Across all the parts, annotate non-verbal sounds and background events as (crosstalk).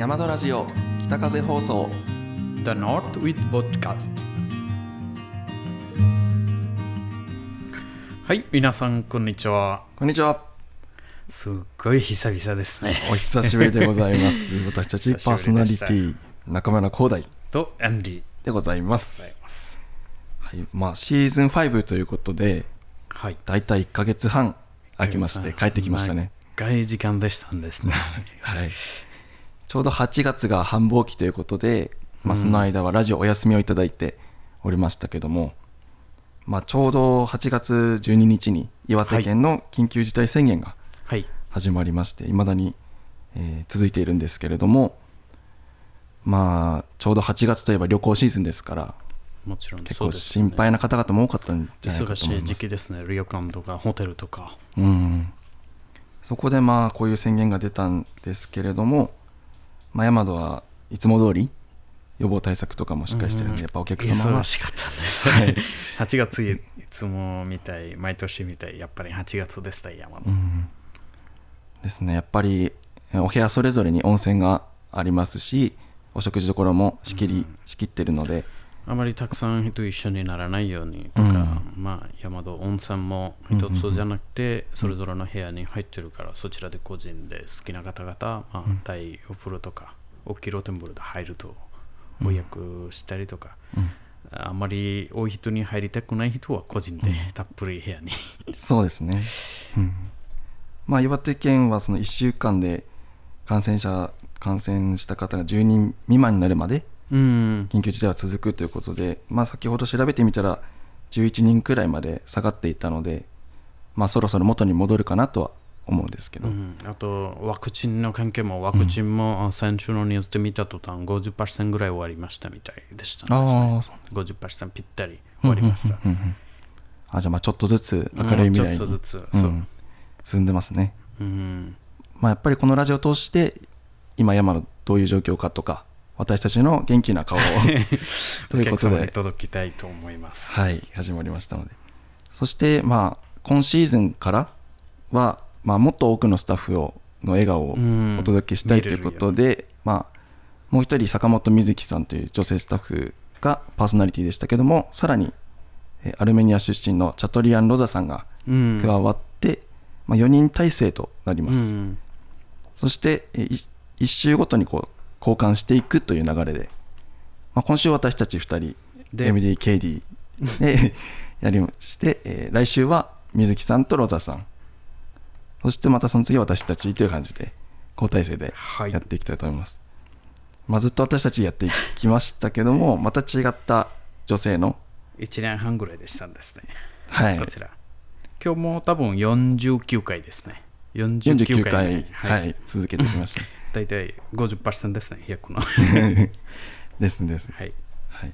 山田ラジオ北風放送。The North with Podcast はい皆さんこんにちは。こんにちは。すっごい久々ですね。(laughs) お久しぶりでございます。(laughs) 私たちパーソナリティ中村光大。とアンディでございまごす。はいまあシーズン5ということではい。だいたい1ヶ月半空きまして帰ってきましたね。長い時間でしたんですね。(laughs) はいちょうど8月が繁忙期ということで、まあ、その間はラジオお休みをいただいておりましたけども、まあ、ちょうど8月12日に岩手県の緊急事態宣言がはい。始まりましていまだに、えー続いているんですけれどもまあちょうど8月といえば旅行シーズンですからもちろん結構心配な方々も多かったんじゃないか忙しい時と思います期ですね。旅館とかホテルとか。うん。そこでまあこういう宣言が出たんですけれども、まあ、ヤマドはいつも通り予防対策とかもしっかりしてるんで、うんやっぱお客様は。忙しかったんです、はい。(laughs) 8月いいつもみたい毎年みたいやっぱり8月でした山の、うんですね。やっぱりえお部屋それぞれに温泉がありますしお食事どころも仕切り、仕切ってるので。あまりたくさん人一緒にならないようにとか、まあ山戸温泉も一つじゃなくて、それぞれの部屋に入ってるから、そちらで個人で好きな方々、まあ、大お風呂とか、大きい露天風呂で入ると、予約したりとか、あまり多い人に入りたくない人は個人でたっぷり部屋に。そうですね、うん。まあ、岩手県はその1週間で感染者感染した方が10人未満になるまでうん、緊急事態は続くということで、まあ、先ほど調べてみたら11人くらいまで下がっていたので、まあ、そろそろ元に戻るかなとは思うんですけど、うん、あとワクチンの関係もワクチンもあ先週のニュースで見た途端50%ぐらい終わりましたみたいでしたね。ああそう50%ぴったり終わりました。うんあじゃあまあちょっとずつ明るい未来に進んでますね、うん、まあ、やっぱりこのラジオを通して今山のどういう状況かとか私たちの元気な顔を。(laughs) ということで、届きたいと思います。はい、始まりましたので。そしてまあ今シーズンからは、まあ、もっと多くのスタッフをの笑顔をうん。お届けしたいということで、まあ、もう一人坂本瑞希さんという女性スタッフがパーソナリティでしたけどもさらにえーアルメニア出身のチャトリアン・ロザさんがうん。加わって、まあ、4人体制となります、うん。そしてえーい1週ごとにこう交換していくという流れで、まあ、今週私たち2人で MDKD で (laughs) やりまして、えー来週は水木さんとロザさん。そしてまたその次は私たちという感じで交代制ではい。やっていきたいと思います、まあ、ずっと私たちやっていきましたけどもまた違った女性の1年半ぐらいでしたんですね。はい。こちら。今日も多分49回ですね。49 49回、回、はい続けてきました大体50%ですね、100の。(laughs) ですです、はい。はい、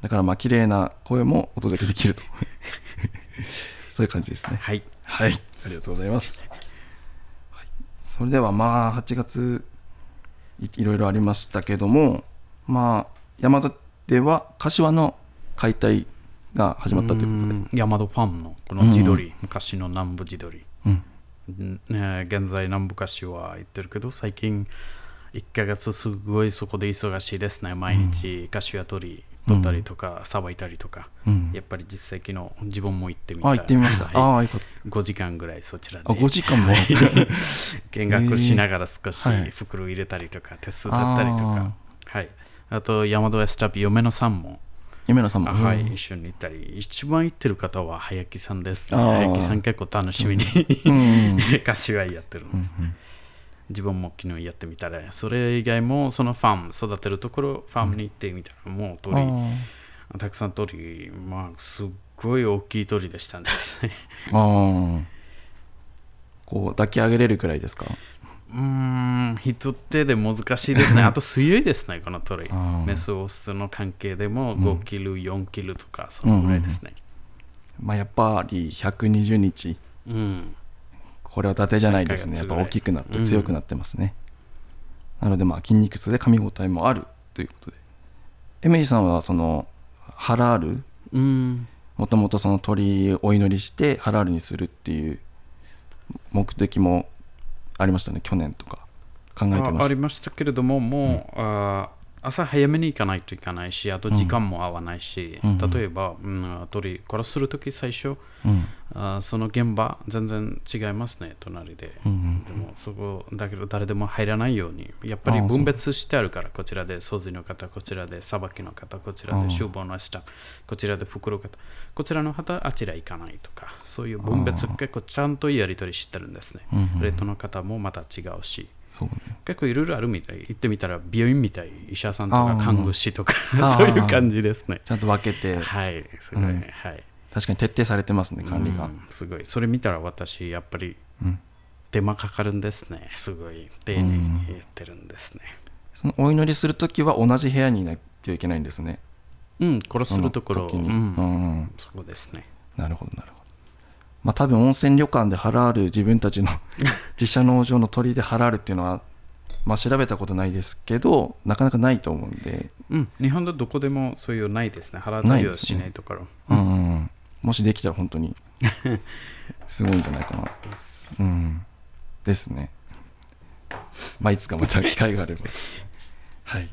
だからまあ綺麗な声もお届けできると (laughs) そういう感じですねはい。はい、ありがとうございます。はい、それではまあ8月いいろいろありましたけども、まあ山田では柏の解体が始まったということで、うん山戸ファンのこの地鶏、昔の南部地鶏。現在南部柏は行ってるけど最近1ヶ月すごいそこで忙しいですね。毎日柏取り取ったりとかさば、いたりとか、うん。やっぱり実際昨日自分も行ってみた。あ行ってみました。はい。ああよかっ5時間ぐらいそちらで。た。あ5時間も？(laughs) 見学しながら少し袋入れたりとか、手伝ったりとか。はい。あと山戸エスタビ嫁のさんも夢野さんも。あはい、うん。一緒に行ったり、一番行ってる方は早木さんです、ね。早木さん結構楽しみに、うん。(laughs) 柏やってるんです、自分も昨日やってみたら、それ以外もそのファーム、育てるところ、ファームに行ってみたら、もう鳥、あたくさん鳥、まあ、すっごい大きい鳥でしたね。ー (laughs) あー。こう抱き上げれるくらいですか？うーん、一手で難しいですね。(laughs) あと強いですね、この鳥メスオスの関係でも5キロ、4キロとか、そのぐらいですね。まあやっぱり120日うん。これは伊達じゃないですね。やっぱ大きくなって強くなってますね。なのでまあ筋肉痛で噛み応えもあるということで。エメリーさんはそのハラール、うん。もともとその鳥お祈りしてハラールにするっていう目的もありましたね。去年とか考えてましあありましたけれども、もう、あ朝早めに行かないといけないし、あと時間も合わないし、うん。うん。例えば、うん、鳥殺するとき最初、た。うん。あその現場全然違いますね、隣で。うんうんでもそこだけど誰でも入らないようにやっぱり分別してあるからこちらで掃除の方こちらでさばきの方こちらで厨房のスタッフこちらで袋方こちらの方あちら行かないとかそういう分別結構ちゃんとやり取りしてるんですね。レッドの方もまた違うしそうね。結構いろいろあるみたい行ってみたら病院みたい医者さんとか看護師とかそういう感じですねちゃんと分けて、はいすごい、うんはい確かに徹底されてますね、管理が。うんすごいそれ見たら私やっぱりうん。手間かかるんですね。すごい丁寧にやってるんですね。そのお祈りするときは同じ部屋にいなきゃいけないんですね。うん、殺するところ、にうんうんうんそこですね。なるほどなるほど。まあ多分温泉旅館で払ある自分たちの (laughs) 自社農場の鳥で払あるっていうのは、まあ調べたことないですけど、なかなかないと思うんで、うん、日本でどこでもそういうないですね。払いをしないところ。うんうんうんもしできたら本当に (laughs) すごいんじゃないかな。うん。ですね。まあいつかまた機会があれば。(laughs) はい。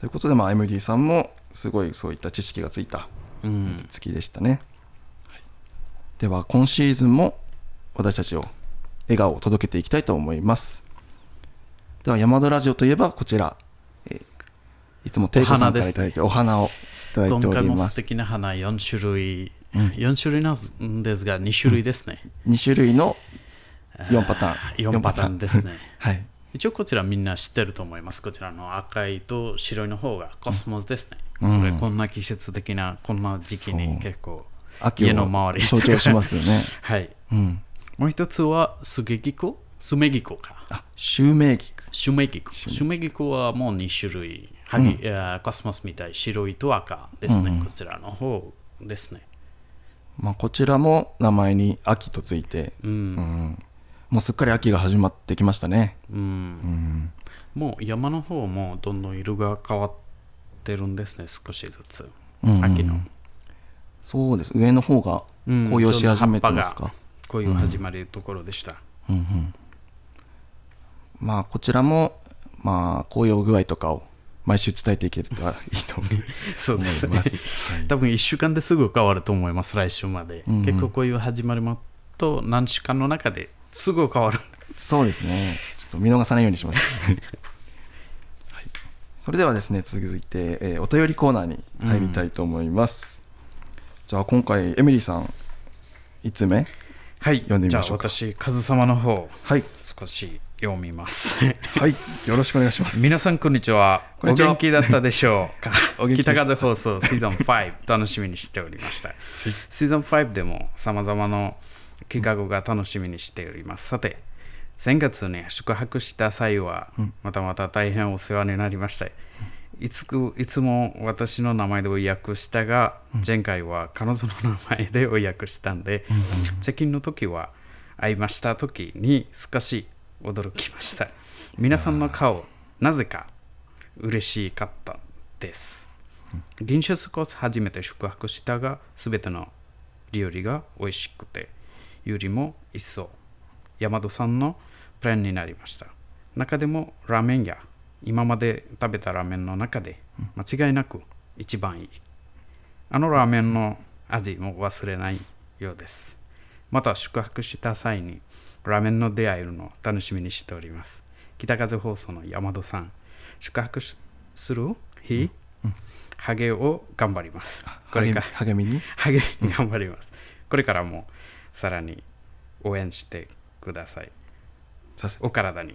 ということで、まあ MD さんもすごいそういった知識がついたうん、月でしたね、はいでは今シーズンも私たちを笑顔を届けていきたいと思います。では山田ラジオといえばこちら、えーいつもテイコさんからいただいてお花をいただいてお今回も素ります敵な花4種類、うん。4種類なんですが2種類ですね。2種類の4パターン。4パターンですね。はい。一応こちらみんな知ってると思います。こちらの赤いと白いの方がコスモスですね。うん。これこんな季節的なこんな時期に結構秋家のを周り象徴しますよね (laughs) はい。うんもう一つはスゲギコスメギコか。あシュウメイギクシュメギコ。シュメギコはもう2種類。はぎいやコスモスみたい白いと赤ですね。うんうんこちらの方ですね。まあこちらも名前に秋とついて、う。うんん、もうすっかり秋が始まってきましたねうんうんもう山の方もどんどん色が変わってるんですね。少しずつ。うんうん秋の。そうです。上の方がうん紅葉し始めてますか、こういう始まりところでした。うんうん。まあこちらもまあ紅葉具合とかを毎週伝えていけるといいと思い (laughs) そうですね。はい。多分1週間ですぐ変わると思います、来週まで。うんうん。結構こういう始まりもと何週間の中ですぐ変わる。そうですね。ちょっと見逃さないようにしましょう、(laughs) はい、それではですね続いて、えーお便りコーナーに入りたいと思います、じゃあ今回エミリーさん5つ目はい、読んでみましょうか私、カズ様の方、はい少し読みます。はいよろしくお願いします皆さん、こんにちは。お元気だったでしょうか？(laughs) お元気北風放送シーズン5、楽しみにしておりました。シーズン5でも様々な企画が楽しみにしております。さて、先月に宿泊した際は、またまた大変お世話になりました。いつくいつも私の名前で予約したが、前回は彼女の名前で予約したんで、チェキンの時は会いました時に少し驚きました。皆さんの顔、なぜか嬉しかったです。臨出コース初めて宿泊したが、すべての料理が美味しくて、よりも一層、山戸さんのプランになりました。中でもラーメン屋、今まで食べたラーメンの中で間違いなく一番いい。あのラーメンの味も忘れないようです。また宿泊した際にラーメンの出会えるのを楽しみにしております。北風放送の山戸さん、宿泊しする日、ハゲを頑張ります。これ励みか励みに？ハゲに頑張ります。これからもさらに応援してください。お体に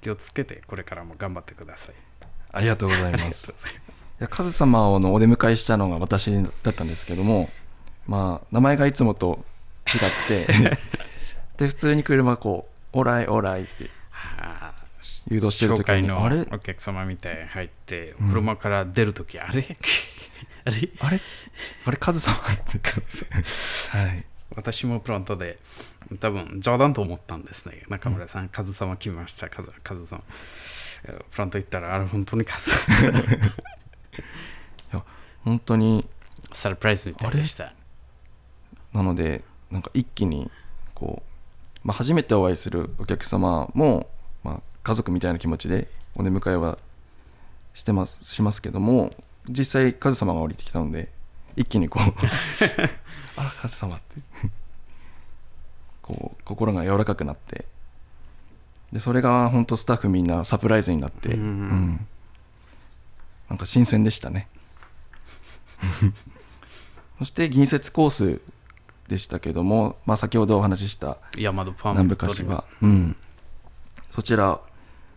気をつけてこれからも頑張ってください。ありがとうございます。(laughs) カズ様のお出迎えしたのが私だったんですけどもまあ名前がいつもと違って (laughs) で普通に車こう「オーライオーライ」ってはあ誘導してる時にあれ？お客様みたいに入って、車から出るとき、(laughs) あれ？あれ？あれ？あれカズ様ってはい私もプロントで多分冗談と思ったんですね。中村さん、カズ様来ました、カズカズさん。えプロント行ったら、あれ本当にカズさん。いや本当にサプライズみたいでした。なのでなんか一気にこう、まあ、初めてお会いするお客様も、まあ、家族みたいな気持ちでお出迎えはしてますしますけども実際カズ様が降りてきたので一気にこう (laughs) あカズ様って。(laughs) こう心が柔らかくなって。でそれが本当スタッフみんなサプライズになって、うんうんなんか新鮮でしたね。(laughs) そして銀節コースでしたけども、まあ、先ほどお話しした南部柏、うん、そちら、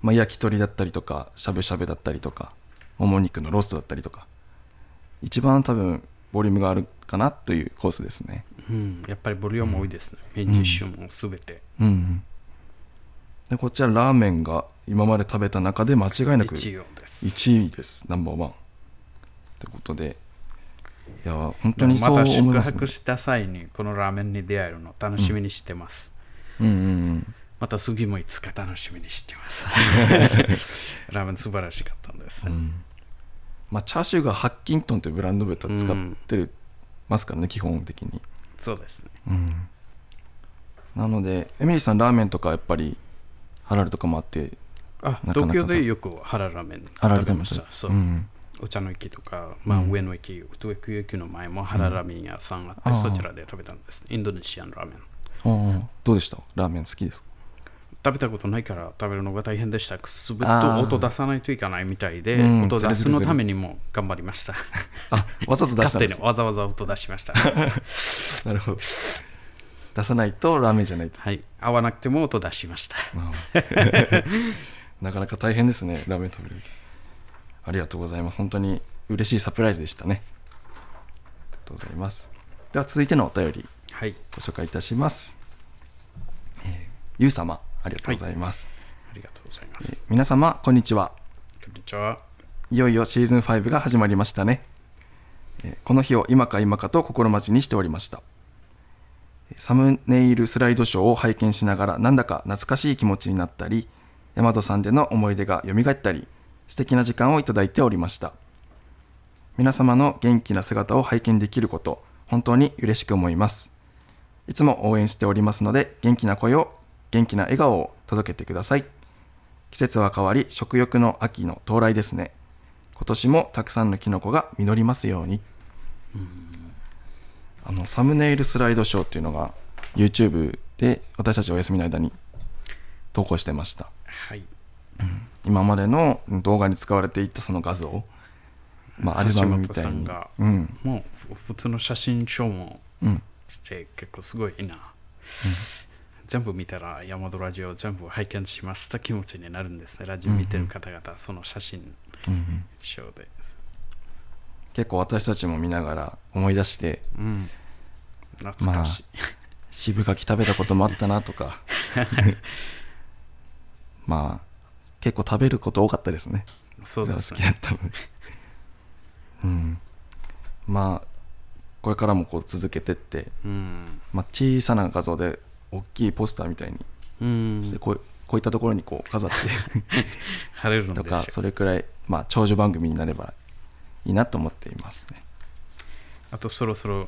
まあ、焼き鳥だったりとかしゃぶしゃぶだったりとかもも肉のローストだったりとか。一番多分ボリュームがあるかなというコースですねうん、やっぱりボリューム多いですね。メニュー種もすべて。うんうんでこちらラーメンが今まで食べた中で間違いなく一応です。1位ですナンバーワンってことでいや本当にそうまた宿思います、ね泊した際にこのラーメンに出会えるの楽しみにしてます。うんうんうんまた次もいつか楽しみにしてます。(laughs) ラーメン素晴らしかったんです。まあ、チャーシューがハッキントンというブランド豚使ってる、ますからね基本的に、そうですね。うん、なのでエミリーさんラーメンとかやっぱりハラルとかもあってあ東京でよくハララーメン。食べました。そう。うん。お茶の駅とか、まあ、上野駅、東京駅の前もハララーメン屋さんあって、そちらで食べたんです。インドネシアンラーメン。どうでした？ラーメン好きですか？食べたことないから食べるのが大変でした。すべあとあ音出さないといけないみたいで、うん音出すのためにも頑張りました。あわざと出したんですわざわざ音出しました。(laughs) なるほど出さないとラーメンじゃないとはい。合わなくても音出しました。(laughs) なかなか大変ですねラーメン食べるありがとうございます本当に嬉しいサプライズでしたねありがとうございますでは続いてのお便りはい。ご紹介いたします、えーゆう様ありがとうございます、ありがとうございますえー。皆様こんにちはこんにちは。いよいよシーズン5が始まりましたね。えーこの日を今か今かと心待ちにしておりました。えーサムネイルスライドショーを拝見しながらなんだか懐かしい気持ちになったり、大和さんでの思い出が蘇ったり、素敵な時間をいただいておりました。皆様の元気な姿を拝見できること、本当に嬉しく思います。いつも応援しておりますので、元気な声を、元気な笑顔を届けてください。季節は変わり食欲の秋の到来ですね。今年もたくさんのキノコが実りますように。あのサムネイルスライドショーっていうのが YouTube で私たちお休みの間に投稿してました。はい。今までの動画に使われていたその画像まあアルバムみたいに。うん。もうふ普通の写真賞もうん。して結構すごいな。全部見たら山本ラジオ全部拝見しました気持ちになるんですね。ラジオ見てる方々、その写真うんうん賞で。結構私たちも見ながら思い出してうん。懐かしい。渋柿食べたこともあったなとか (laughs) まあ結構食べること多かったですねそうですね。好きだったので (laughs) うんまあこれからもこう続けてって、うん。まあ、小さな画像で大きいポスターみたいにうん。してこうこういったところにこう飾って。(laughs) 晴れるんでとか。それくらい、まあ、長寿番組になればいいなと思っていますね。あとそろそろ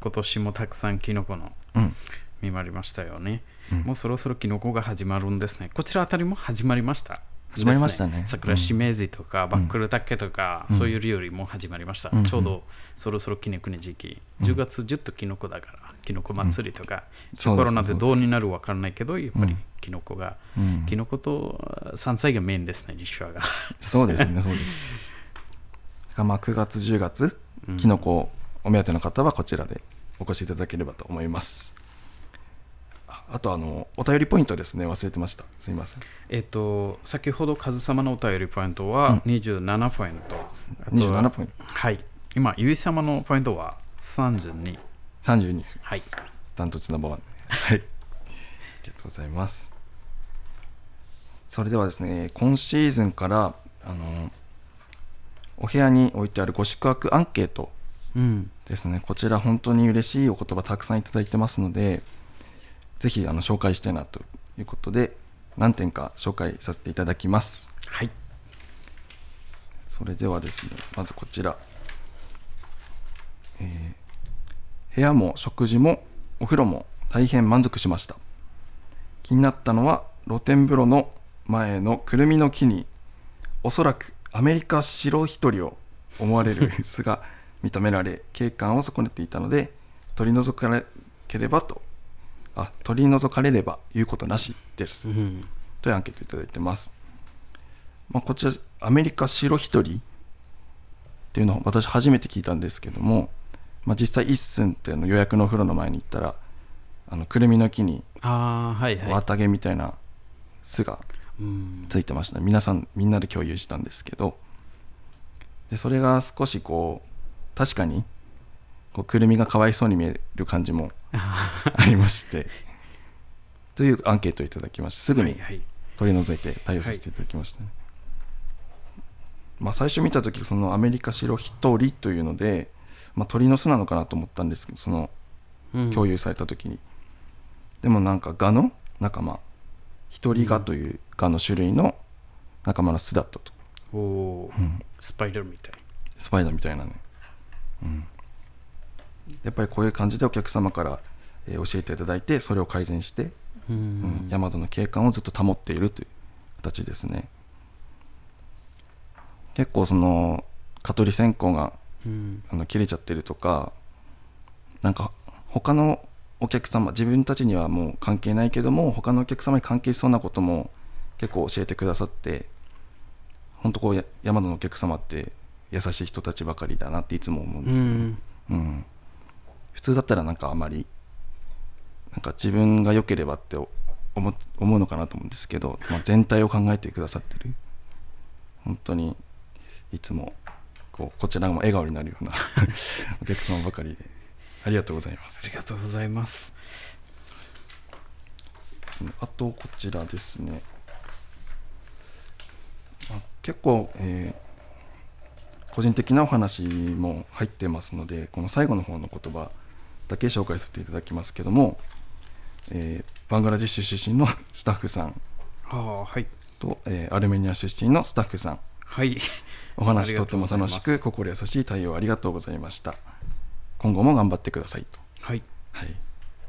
今年もたくさんキノコのうん。見まりましたよね。うん。もうそろそろキノコが始まるんですね。こちらあたりも始まりました。始まりましたね。です桜しめじとか、バックルタケとか、うん。そういう料理も始まりました。うん。ちょうどそろそろキノコの時期。10月10とキノコだから、キノコ祭りとか、そうですコロナでどうになるかわからないけど、やっぱりうん。キノコが、うん。キノコと山菜がメインですね、実はが。そうですねそうです。(laughs) まあ9月10月うん。きのこお目当ての方はこちらでお越しいただければと思います。ああとあのお便りポイントですね。忘れてました。すみません。えっと、先ほどカズ様のお便りポイントは27ポイント。あと27ポイント。はい。今、ゆい様のポイントは32。32はい。ダントツナンバーワン。はい。ありがとうございます。それではですね今シーズンからあのお部屋に置いてあるご宿泊アンケートうん。ですね。こちら本当に嬉しいお言葉たくさんいただいてますのでぜひあの紹介したいなということで何点か紹介させていただきます。はい。それではですねまずこちら、えー部屋も食事もお風呂も大変満足しました。気になったのは露天風呂の前のくるみの木におそらくアメリカ白一人を思われる巣が認められ景観を損ねていたので取り除かければと。あ取り除かれれば言うことなしです、うん。というアンケートいただいてます、まあ、こちらアメリカ白一人っていうのを私初めて聞いたんですけども、まあ、実際一寸っていうの予約のお風呂の前に行ったらあのくるみの木に綿毛みたいな巣がうん。ついてました皆さんみんなで共有したんですけど。でそれが少しこう確かにこうくるみがかわいそうに見える感じも (laughs) ありまして。というアンケートをいただきましてすぐにはいはい。取り除いて対応させていただきましたね、まあ、最初見た時そのアメリカ白一人というので、まあ、鳥の巣なのかなと思ったんですけどそのうん。共有された時に、でもなんかガの仲間。一人ガというガの種類の仲間の巣だったと、おうん。スパイダーみたい。スパイダーみたいなね、うん、やっぱりこういう感じでお客様から、えー教えていただいてそれを改善して、ううん。ん大和の景観をずっと保っているという形ですね。結構その蚊取り線香がうんあの切れちゃってるとかなんか他のお客様自分たちにはもう関係ないけども他のお客様に関係しそうなことも結構教えてくださって本当こうや山田のお客様って優しい人たちばかりだなっていつも思うんうですよね、ん。うん。普通だったらなんかあまりなんか自分が良ければって思思うのかなと思うんですけど、まあ、全体を考えてくださってる。本当にいつもこうこちらも笑顔になるような (laughs) お客様ばかりで。ありがとうございます。ありがとうございます。ですね。あとこちらですね。あ結構、えー個人的なお話も入ってますのでこの最後の方の言葉だけ紹介させていただきますけども、えーバングラディッシュ出身のスタッフさんああはい。と、えーアルメニア出身のスタッフさん。はいお話とっても楽しく心優しい対応ありがとうございました。今後も頑張ってくださいと、はい。はい、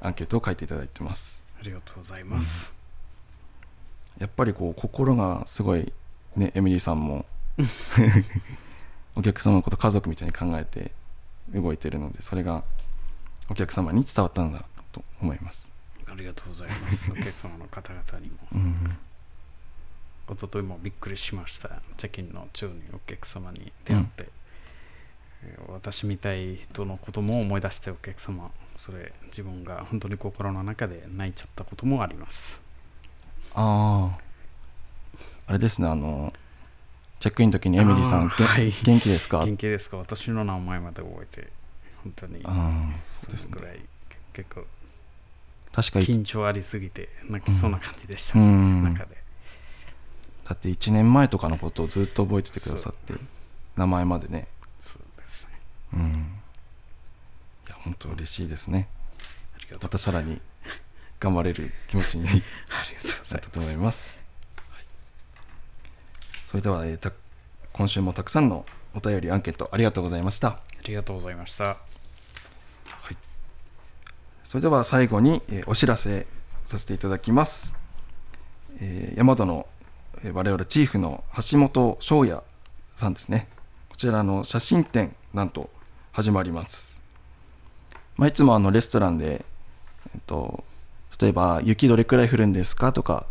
アンケートを書いていただいてます。ありがとうございます、やっぱりこう心がすごいねエミリーさんも。(laughs) お客様のこと家族みたいに考えて動いてるのでそれがお客様に伝わったんだと思います、ありがとうございます。お客様の方々にも。うん、一昨日もびっくりしました。チェキンの中にお客様に出会って、えー私みたい人のことも思い出してお客様。それ自分が本当に心の中で泣いちゃったこともあります。あああれですねあのチェックインの時にエミリーさん、はい。元気ですか？元気ですか？私の名前まで覚えて本当にああそうですぐらい結構確かに緊張ありすぎて泣きそうな感じでした、うん。中でだって1年前とかのことをずっと覚えててくださって名前までね。そうですね。うん。いや本当嬉しいですね。またさらに頑張れる気持ちに (laughs) ありがとうござないます。思います、はい。それでは、えーた今週もたくさんのお便りアンケートありがとうございました。ありがとうございました。それでは最後に、えーお知らせさせていただきます、えー、大和の、えー我々チーフの橋本翔也さんですね。こちらの写真展なんと始まります、まあ、いつもあのレストランで、えっと例えば雪どれくらい降るんですかとか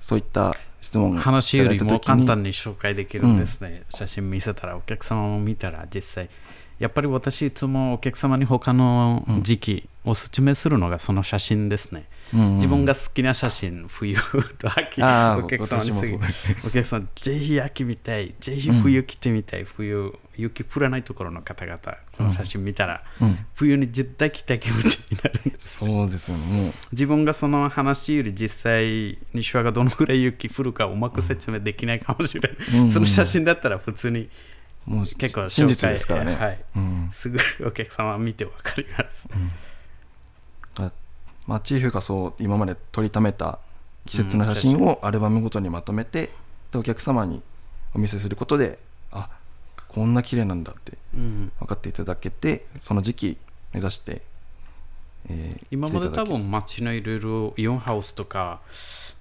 そういった質問をいただ話よりも簡単に紹介できるんですね、写真見せたらお客様も見たら実際やっぱり私いつもお客様に他の時期おすすめするのがその写真ですね、うんうん。自分が好きな写真冬と秋お客様にお客さんぜひ秋見たい。ぜひ冬来てみたい、冬雪降らないところの方々この写真見たら、うん。冬に絶対来た気持ちになるんです。そうですよね。自分がその話より実際西和がどのぐらい雪降るかうまく説明できないかもしれない、その写真だったら普通にもう結構真実ですからね、はい。うん。すぐお客様見てわかります、がまあ、チーフがそう今まで撮りためた季節の写真をアルバムごとにまとめて、でお客様にお見せすることであこんな綺麗なんだってうん。分かっていただけてその時期目指して、えー今まで多分街のいろいろイオンハウスとか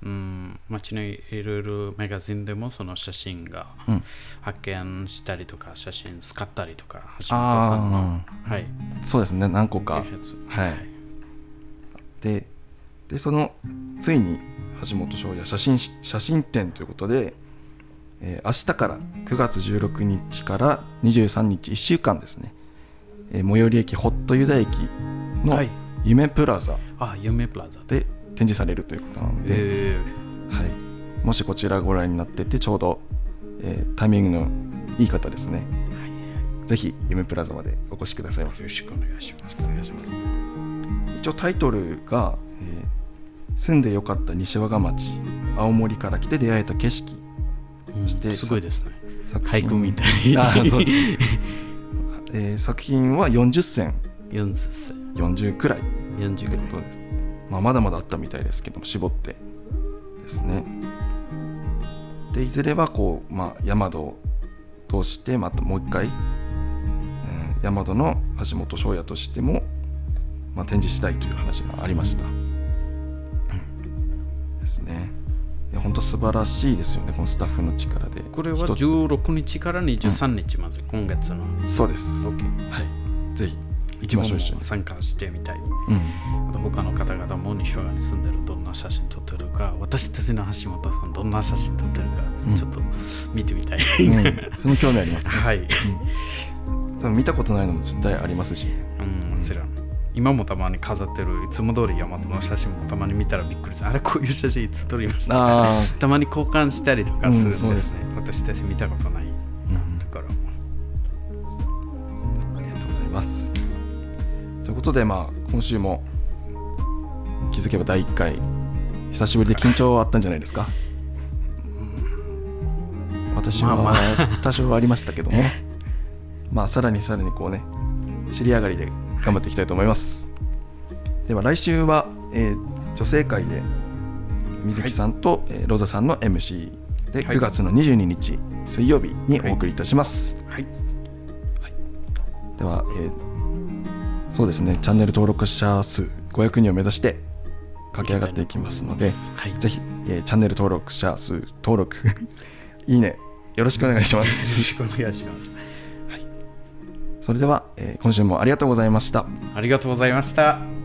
うん、街のいろいろマガジンでもその写真がうん。発見したりとか、写真使ったりとか、橋本さんの、はい、そうですね。何個か。はい。ででそのついに橋本翔也写真写真展ということで、えー明日から9月16日から23日1週間ですね、えー最寄り駅ホットユダ駅のはい。夢プラザ。あ、夢プラザ。で。で展示されるということなので、え。はい、もしこちらご覧になっててちょうど、えータイミングのいい方ですね。ぜひ夢プラザまでお越しくださいませーよろしくお願いします。お願いします。一応タイトルが、えー住んでよかった西和賀町青森から来て出会えた景色。うんしてすごいですね。作俳句みたいあーそうです、(laughs) えー作品は40選40歳。40くらい。40ぐらい。ということです、まあ、まだまだあったみたいですけども絞ってですね。でいずれはこう、まあ、ヤマドを通してまたもう一回、えーヤマドの橋本翔也としても、まあ、展示したいという話がありました、ですね。いや本当素晴らしいですよねこのスタッフの力で。これは一つ。16日から23日まず、今月の。そうです、はい。ぜひ行きましょう一緒に参加してみたい。うんあと他の方々も西和賀に住んでるどんな写真撮ってるか、私たちの橋本さんどんな写真撮ってるか、うんちょっと見てみたい。うん、その興味あります、ね、(laughs) はい。多分見たことないのも絶対ありますしねうん、もちろん。今もたまに飾ってるいつも通り山本の写真もたまに見たらびっくりする。あれこういう写真いつ撮りましたか？あ (laughs) たまに交換したりとかするんですね。私たち見たことない。ことで、まあ、今週も気づけば第1回、久しぶりで緊張あったんじゃないですか？私は、多少ありましたけども、まあ、さらにさらにこうね、知り上がりで頑張っていきたいと思います。では、来週は、えー女性会で水木さんと、えーロザさんの MC ではい9月の22日水曜日にお送りいたします。はい。では、えーそうですねチャンネル登録者数500人を目指して駆け上がっていきますのではい。ぜひ、えーチャンネル登録者数登録 (laughs) いいねよろしくお願いしまよろすしくお願いします。それでは、えー今週もありがとうございましたありがとうございました。